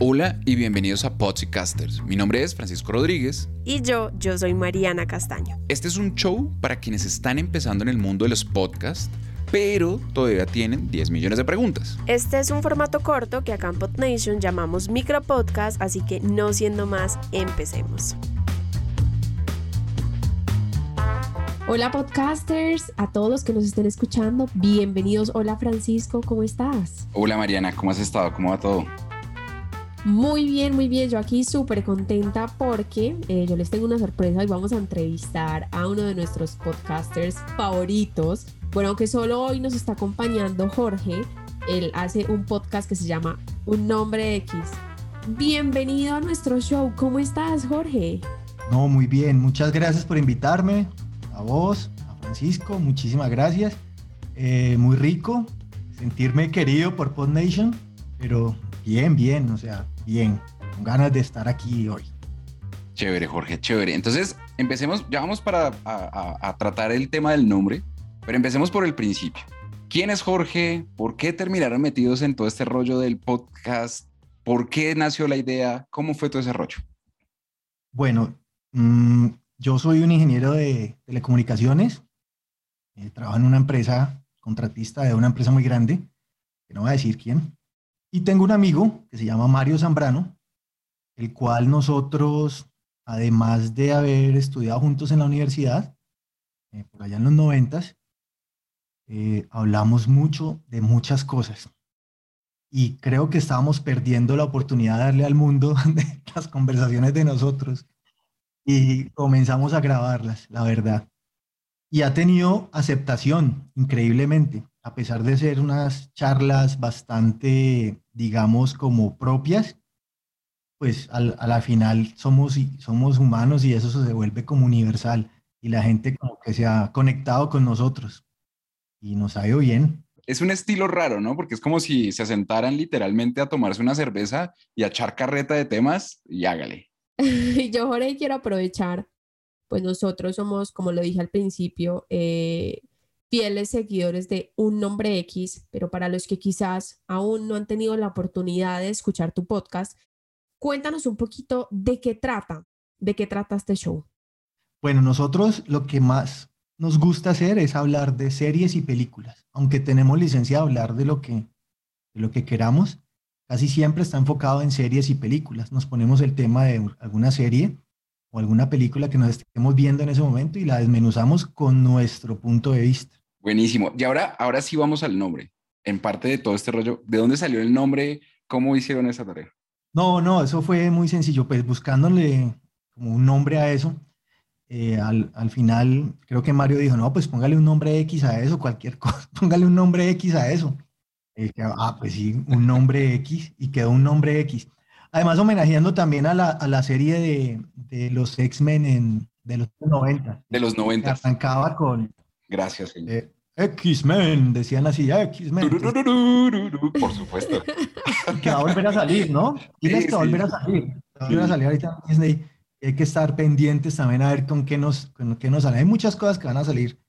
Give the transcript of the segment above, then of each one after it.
Hola y bienvenidos a Podcasters. Mi nombre es Francisco Rodríguez. Y yo, yo soy Mariana Castaño. Este es un show para quienes están empezando en el mundo de los podcasts, pero todavía tienen 10 millones de preguntas. Este es un formato corto que acá en PodNation llamamos micropodcast, así que no siendo más, empecemos. Hola podcasters, a todos los que nos estén escuchando, bienvenidos. Hola Francisco, ¿cómo estás? Hola Mariana, ¿cómo has estado? ¿Cómo va todo? Muy bien, muy bien. Yo aquí súper contenta porque eh, yo les tengo una sorpresa y vamos a entrevistar a uno de nuestros podcasters favoritos. Bueno, aunque solo hoy nos está acompañando Jorge, él hace un podcast que se llama Un Nombre X. Bienvenido a nuestro show. ¿Cómo estás, Jorge? No, muy bien. Muchas gracias por invitarme. A vos, a Francisco, muchísimas gracias. Eh, muy rico sentirme querido por PodNation, pero bien, bien, o sea, bien, con ganas de estar aquí hoy. Chévere, Jorge, chévere. Entonces, empecemos, ya vamos para a, tratar el tema del nombre, pero empecemos por el principio. ¿Quién es Jorge? ¿Por qué terminaron metidos en todo este rollo del podcast? ¿Por qué nació la idea? ¿Cómo fue todo ese rollo? Bueno, mm, yo soy un ingeniero de telecomunicaciones. Eh, trabajo en una empresa contratista de una empresa muy grande, que no voy a decir quién. Y tengo un amigo que se llama Mario Zambrano, el cual nosotros, además de haber estudiado juntos en la universidad, eh, por allá en los noventas, eh, hablamos mucho de muchas cosas. Y creo que estábamos perdiendo la oportunidad de darle al mundo las conversaciones de nosotros. Y comenzamos a grabarlas, la verdad. Y ha tenido aceptación, increíblemente a pesar de ser unas charlas bastante, digamos, como propias, pues a la final somos, somos humanos y eso se vuelve como universal y la gente como que se ha conectado con nosotros y nos ha ido bien. Es un estilo raro, ¿no? Porque es como si se sentaran literalmente a tomarse una cerveza y a echar carreta de temas y hágale. Yo, Jorge, quiero aprovechar, pues nosotros somos, como lo dije al principio, eh, fieles seguidores de Un Nombre X, pero para los que quizás aún no han tenido la oportunidad de escuchar tu podcast, cuéntanos un poquito de qué trata, de qué trata este show. Bueno, nosotros lo que más nos gusta hacer es hablar de series y películas, aunque tenemos licencia de hablar de lo que, de lo que queramos, casi siempre está enfocado en series y películas. Nos ponemos el tema de alguna serie o alguna película que nos estemos viendo en ese momento y la desmenuzamos con nuestro punto de vista. Buenísimo. Y ahora, ahora sí vamos al nombre. En parte de todo este rollo, ¿de dónde salió el nombre? ¿Cómo hicieron esa tarea? No, no, eso fue muy sencillo, pues buscándole como un nombre a eso. Eh, al, al, final, creo que Mario dijo, no, pues póngale un nombre X a eso, cualquier cosa, póngale un nombre X a eso. ah, pues sí, un nombre X y quedó un nombre X. Además, homenajeando también a la, a la serie de, de los X-Men de los 90. De los 90. Arrancaba con, Gracias, señor. X-Men, decían así, X-Men. Por supuesto. que va a volver a salir, ¿no? Tienes que volver a salir. Va a volver a salir ahorita en Disney. Hay que estar pendientes también a ver con qué nos, con qué nos sale. Hay muchas cosas que van a salir,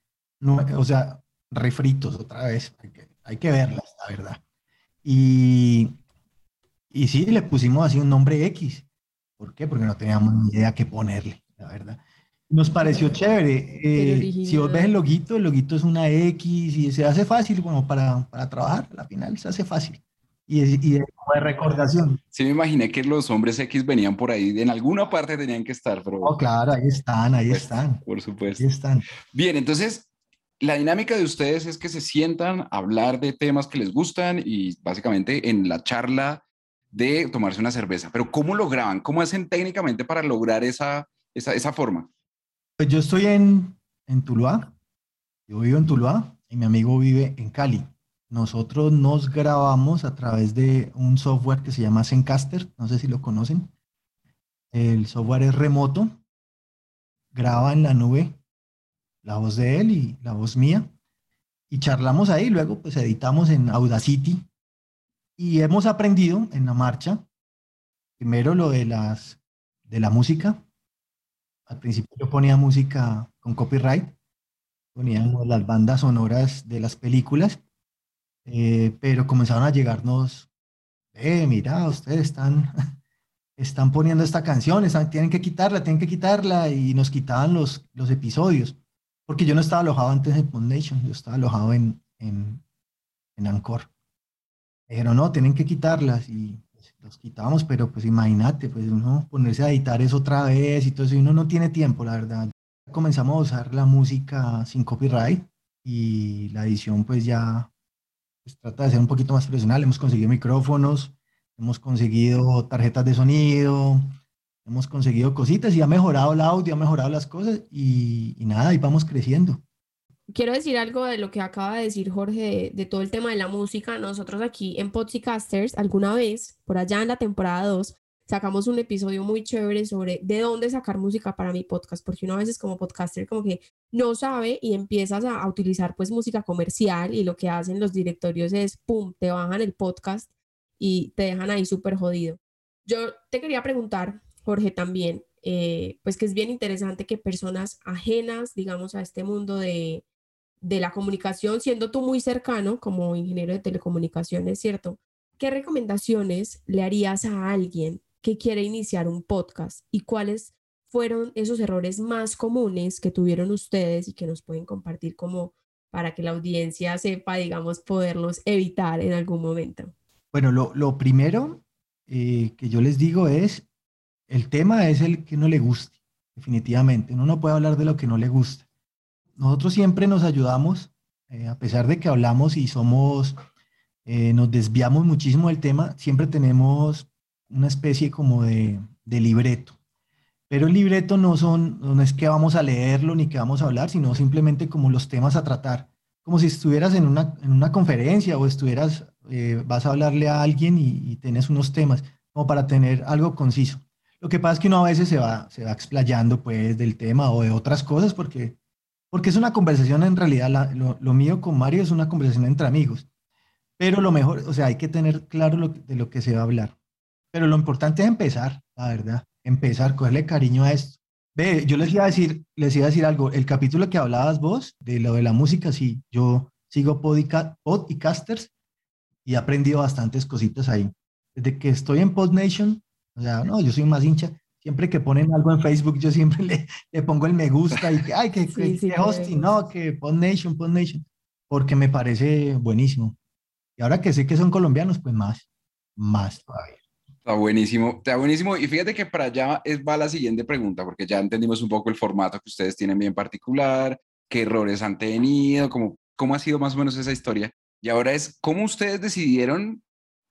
o sea, refritos otra vez. Hay que, hay que verlas, la verdad. Y, y sí, le pusimos así un nombre X. ¿Por qué? Porque no teníamos ni idea qué ponerle, la verdad. Nos pareció chévere. Eh, si vos ves el loguito, el loguito es una X y se hace fácil como para, para trabajar. La final se hace fácil. Y, y de, recordación. Sí, me imaginé que los hombres X venían por ahí. En alguna parte tenían que estar, pero... Oh, claro, ahí están, ahí pues, están. Por supuesto. Ahí están. Bien, entonces, la dinámica de ustedes es que se sientan a hablar de temas que les gustan y básicamente en la charla de tomarse una cerveza. Pero ¿cómo lo graban? ¿Cómo hacen técnicamente para lograr esa, esa, esa forma? Pues yo estoy en, en Tuluá, yo vivo en Tuluá y mi amigo vive en Cali. Nosotros nos grabamos a través de un software que se llama Zencaster, no sé si lo conocen. El software es remoto, graba en la nube la voz de él y la voz mía y charlamos ahí, luego pues editamos en Audacity y hemos aprendido en la marcha, primero lo de las de la música. Al principio yo ponía música con copyright, poníamos las bandas sonoras de las películas, eh, pero comenzaron a llegarnos, eh, mira, ustedes están, están poniendo esta canción, tienen que quitarla, tienen que quitarla, y nos quitaban los, los episodios. Porque yo no estaba alojado antes en Foundation, yo estaba alojado en, en, en Anchor. dijeron, no, tienen que quitarlas y los quitábamos, pero pues imagínate, pues uno ponerse a editar eso otra vez y todo eso, y uno no tiene tiempo, la verdad. Comenzamos a usar la música sin copyright y la edición pues ya pues, trata de ser un poquito más profesional. Hemos conseguido micrófonos, hemos conseguido tarjetas de sonido, hemos conseguido cositas y ha mejorado el audio, ha mejorado las cosas y, nada, y vamos creciendo. Quiero decir algo de lo que acaba de decir Jorge de, todo el tema de la música. Nosotros aquí en Podcasters, alguna vez, por allá en la temporada 2, sacamos un episodio muy chévere sobre de dónde sacar música para mi podcast, porque uno a veces como podcaster como que no sabe y empiezas a, a utilizar pues música comercial y lo que hacen los directorios es, ¡pum!, te bajan el podcast y te dejan ahí súper jodido. Yo te quería preguntar, Jorge, también, eh, pues que es bien interesante que personas ajenas, digamos, a este mundo de, de la comunicación, siendo tú muy cercano como ingeniero de telecomunicaciones, ¿cierto? ¿Qué recomendaciones le harías a alguien que quiere iniciar un podcast y cuáles fueron esos errores más comunes que tuvieron ustedes y que nos pueden compartir como para que la audiencia sepa, digamos, poderlos evitar en algún momento? Bueno, lo, primero eh, que yo les digo es el tema es el que no le guste, definitivamente. Uno no puede hablar de lo que no le gusta. Nosotros siempre nos ayudamos, eh, a pesar de que hablamos y somos, eh, nos desviamos muchísimo del tema, siempre tenemos una especie como de, libreto. Pero el libreto no, son, no es que vamos a leerlo ni que vamos a hablar, sino simplemente como los temas a tratar. Como si estuvieras en una, en una conferencia o estuvieras, eh, vas a hablarle a alguien y, y tienes unos temas, como para tener algo conciso. Lo que pasa es que uno a veces se va, se va explayando pues del tema o de otras cosas porque, porque es una conversación en realidad, lo, mío con Mario es una conversación entre amigos. Pero lo mejor, o sea, hay que tener claro de lo que se va a hablar. Pero lo importante es empezar, la verdad, empezar, cogerle cariño a esto. Ve, yo les iba a decir, les iba a decir algo, el capítulo que hablabas vos de lo de la música, sí, yo sigo podcasters y he aprendido bastantes cositas ahí. Desde que estoy en PodNation, o sea, no, yo soy más hincha. Siempre que ponen algo en Facebook, yo siempre le, le pongo el me gusta y que, ay, que, hosting, no, que PodNation, PodNation, porque me parece buenísimo. Y ahora que sé que son colombianos, pues más, más todavía. Está buenísimo, está buenísimo. Y fíjate que para allá es, va la siguiente pregunta, porque ya entendimos un poco el formato que ustedes tienen bien particular, qué errores han tenido, cómo, cómo ha sido más o menos esa historia. Y ahora es, ¿cómo ustedes decidieron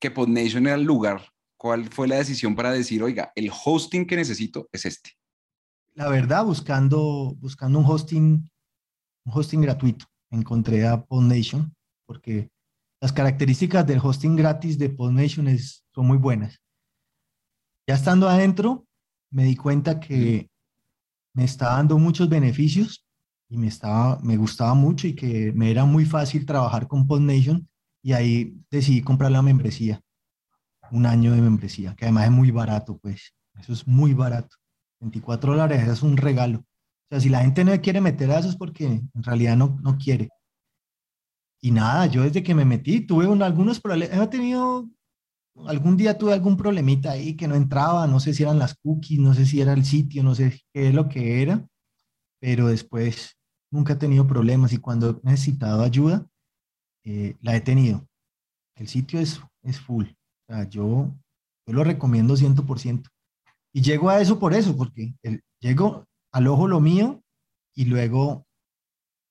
que PodNation era el lugar ¿Cuál fue la decisión para decir, oiga, el hosting que necesito es este? La verdad, buscando, buscando un hosting, un hosting gratuito, encontré a PodNation porque las características del hosting gratis de PodNation es, son muy buenas. Ya estando adentro, me di cuenta que me estaba dando muchos beneficios y me, estaba, me gustaba mucho y que me era muy fácil trabajar con PodNation y ahí decidí comprar la membresía un año de membresía, que además es muy barato, pues. Eso es muy barato. 24 dólares es un regalo. O sea, si la gente no quiere meter a eso es porque en realidad no, no quiere. Y nada, yo desde que me metí tuve algunos problemas. He tenido, algún día tuve algún problemita ahí que no entraba, no sé si eran las cookies, no sé si era el sitio, no sé qué es lo que era, pero después nunca he tenido problemas y cuando he necesitado ayuda, eh, la he tenido. El sitio es, es full yo, yo lo recomiendo 100%. Y llego a eso por eso, porque el, llego al ojo lo mío y luego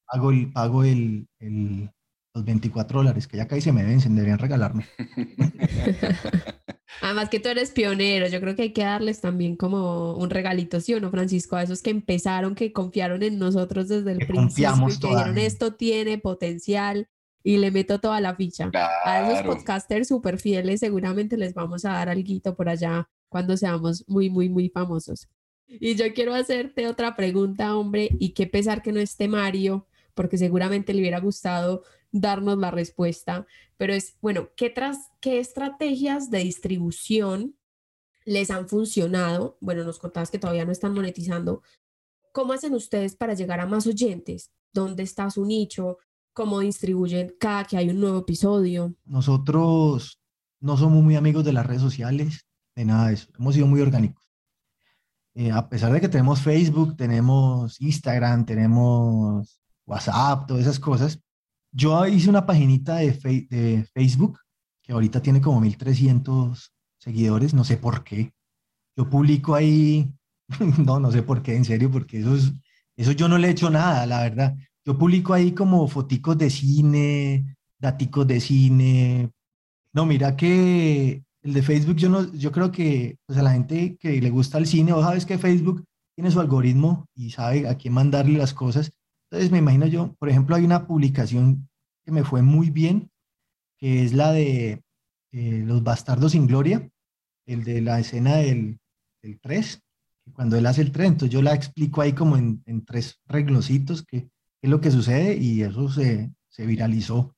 hago el, pago el, el, los 24 dólares, que ya casi se me vencen, deberían regalarme. Además que tú eres pionero, yo creo que hay que darles también como un regalito, ¿sí o no, Francisco? A esos que empezaron, que confiaron en nosotros desde el principio y que dijeron esto tiene potencial y le meto toda la ficha. A esos podcasters súper fieles seguramente les vamos a dar algo por allá cuando seamos muy, muy, muy famosos. Y yo quiero hacerte otra pregunta, hombre, y qué pesar que no esté Mario, porque seguramente le hubiera gustado darnos la respuesta, pero es, bueno, ¿qué, tras, qué estrategias de distribución les han funcionado? Bueno, nos contabas que todavía no están monetizando. ¿Cómo hacen ustedes para llegar a más oyentes? ¿Dónde está su nicho? ¿Cómo distribuyen cada que hay un nuevo episodio? Nosotros no somos muy amigos de las redes sociales, de nada de eso. Hemos sido muy orgánicos. Eh, a pesar de que tenemos Facebook, tenemos Instagram, tenemos WhatsApp, todas esas cosas, yo hice una paginita de, de Facebook que ahorita tiene como 1300 seguidores, no sé por qué. Yo publico ahí, no, no sé por qué, en serio, porque eso, es, eso yo no le he hecho nada, la verdad. Yo publico ahí como foticos de cine, daticos de cine. No, mira que el de Facebook yo, no, yo creo que pues a la gente que le gusta el cine, o sabes que Facebook tiene su algoritmo y sabe a quién mandarle las cosas. Entonces me imagino yo, por ejemplo, hay una publicación que me fue muy bien, que es la de eh, Los Bastardos sin Gloria, el de la escena del, del 3, cuando él hace el 3, entonces yo la explico ahí como en, en tres reglositos es lo que sucede y eso se, se viralizó.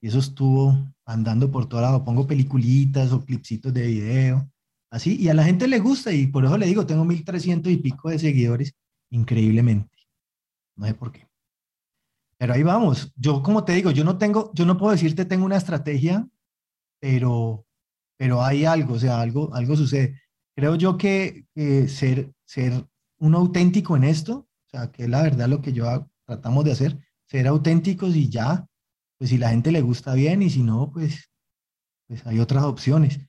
Y eso estuvo andando por todo lado. Pongo peliculitas o clipsitos de video, así, y a la gente le gusta y por eso le digo, tengo 1300 y pico de seguidores, increíblemente. No sé por qué. Pero ahí vamos. Yo, como te digo, yo no tengo, yo no puedo decirte tengo una estrategia, pero, pero hay algo, o sea, algo, algo sucede. Creo yo que, ser, ser un auténtico en esto, o sea, que es la verdad lo que yo tratamos de hacer, ser auténticos y ya, pues si la gente le gusta bien y si no, pues, pues hay otras opciones.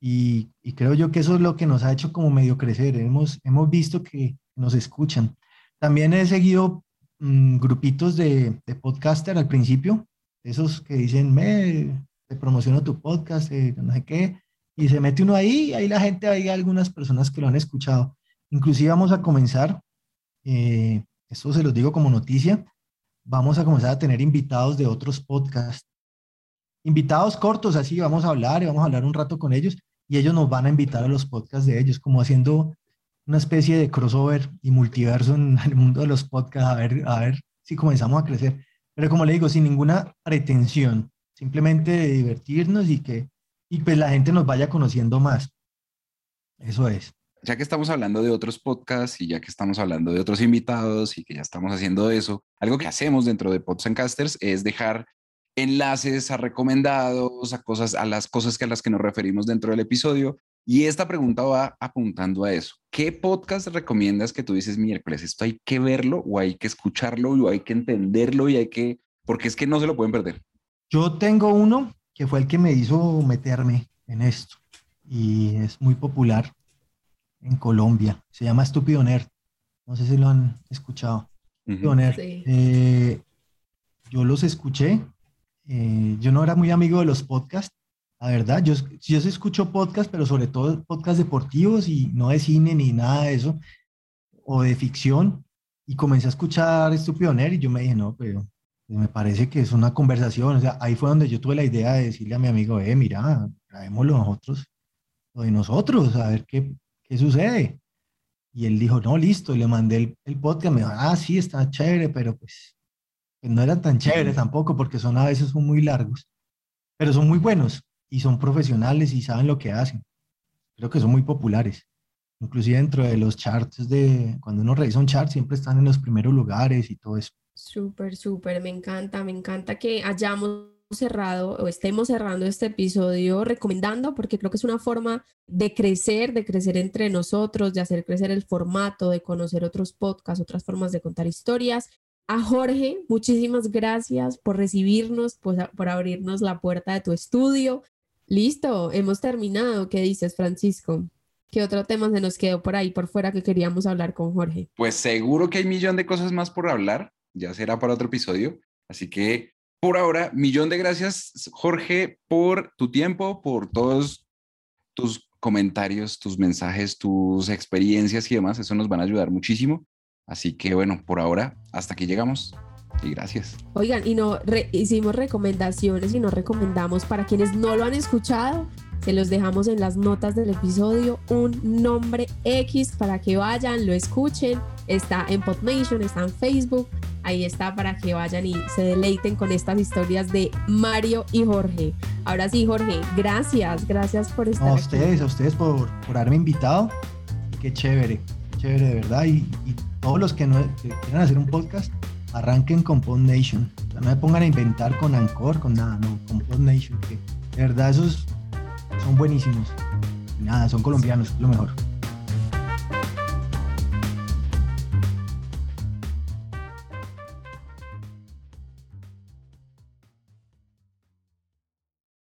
Y, y creo yo que eso es lo que nos ha hecho como medio crecer. Hemos, hemos visto que nos escuchan. También he seguido Mm, grupitos de, de, podcaster al principio, esos que dicen, me, te promociono tu podcast, eh, no sé qué, y se mete uno ahí, y ahí la gente, hay algunas personas que lo han escuchado. Inclusive vamos a comenzar, eh, esto se los digo como noticia, vamos a comenzar a tener invitados de otros podcasts. Invitados cortos, así vamos a hablar y vamos a hablar un rato con ellos y ellos nos van a invitar a los podcasts de ellos, como haciendo una especie de crossover y multiverso en el mundo de los podcasts, a ver, a ver si comenzamos a crecer. Pero como le digo, sin ninguna pretensión, simplemente divertirnos y que y pues la gente nos vaya conociendo más. Eso es. Ya que estamos hablando de otros podcasts y ya que estamos hablando de otros invitados y que ya estamos haciendo eso, algo que hacemos dentro de Pods and Casters es dejar enlaces a recomendados, a cosas, a las cosas que a las que nos referimos dentro del episodio y esta pregunta va apuntando a eso. ¿Qué podcast recomiendas que tú dices miércoles? Esto hay que verlo o hay que escucharlo o hay que entenderlo y hay que, porque es que no se lo pueden perder. Yo tengo uno que fue el que me hizo meterme en esto y es muy popular en Colombia. Se llama Estúpido Nerd. No sé si lo han escuchado. Eh, yo los escuché. Eh, yo no era muy amigo de los podcasts, la verdad, yo, yo escucho podcast, pero sobre todo podcast deportivos y no de cine ni nada de eso, o de ficción, y comencé a escuchar Estúpido Nerd y yo me dije, no, pero me parece que es una conversación, o sea, ahí fue donde yo tuve la idea de decirle a mi amigo, eh, mira, traémoslo nosotros, lo de nosotros, a ver qué, qué sucede. Y él dijo, no, listo, y le mandé el, el podcast, me dijo, ah, sí, está chévere, pero pues, pues no era tan chévere tampoco, porque son a veces son muy largos, pero son muy buenos y son profesionales y saben lo que hacen. Creo que son muy populares. Inclusive dentro de los charts de, cuando uno revisa un chart, siempre están en los primeros lugares y todo eso. Súper, súper, me encanta, me encanta que hayamos cerrado o estemos cerrando este episodio recomendando, porque creo que es una forma de crecer, de crecer entre nosotros, de hacer crecer el formato, de conocer otros podcasts, otras formas de contar historias. A Jorge, muchísimas gracias por recibirnos, por, por abrirnos la puerta de tu estudio, Listo, hemos terminado. ¿Qué dices, Francisco? ¿Qué otro tema se nos quedó por ahí, por fuera, que queríamos hablar con Jorge? Pues seguro que hay millón de cosas más por hablar. Ya será para otro episodio. Así que por ahora, millón de gracias, Jorge, por tu tiempo, por todos tus comentarios, tus mensajes, tus experiencias y demás. Eso nos van a ayudar muchísimo. Así que bueno, por ahora, hasta aquí llegamos. Y gracias. Oigan, y no hicimos recomendaciones y nos recomendamos para quienes no lo han escuchado. Se los dejamos en las notas del episodio, un nombre X para que vayan, lo escuchen. Está en Podnation, está en Facebook. Ahí está para que vayan y se deleiten con estas historias de Mario y Jorge. Ahora sí, Jorge, gracias, gracias por estar a aquí. ustedes, a ustedes por, por haberme invitado. Qué chévere, qué chévere de verdad. Y, y todos los que, no, que quieran hacer un podcast, arranquen con Podnation. O sea, no me pongan a inventar con Anchor, con nada, no, con Podnation, que de verdad esos son buenísimos. Nada, son colombianos, lo mejor.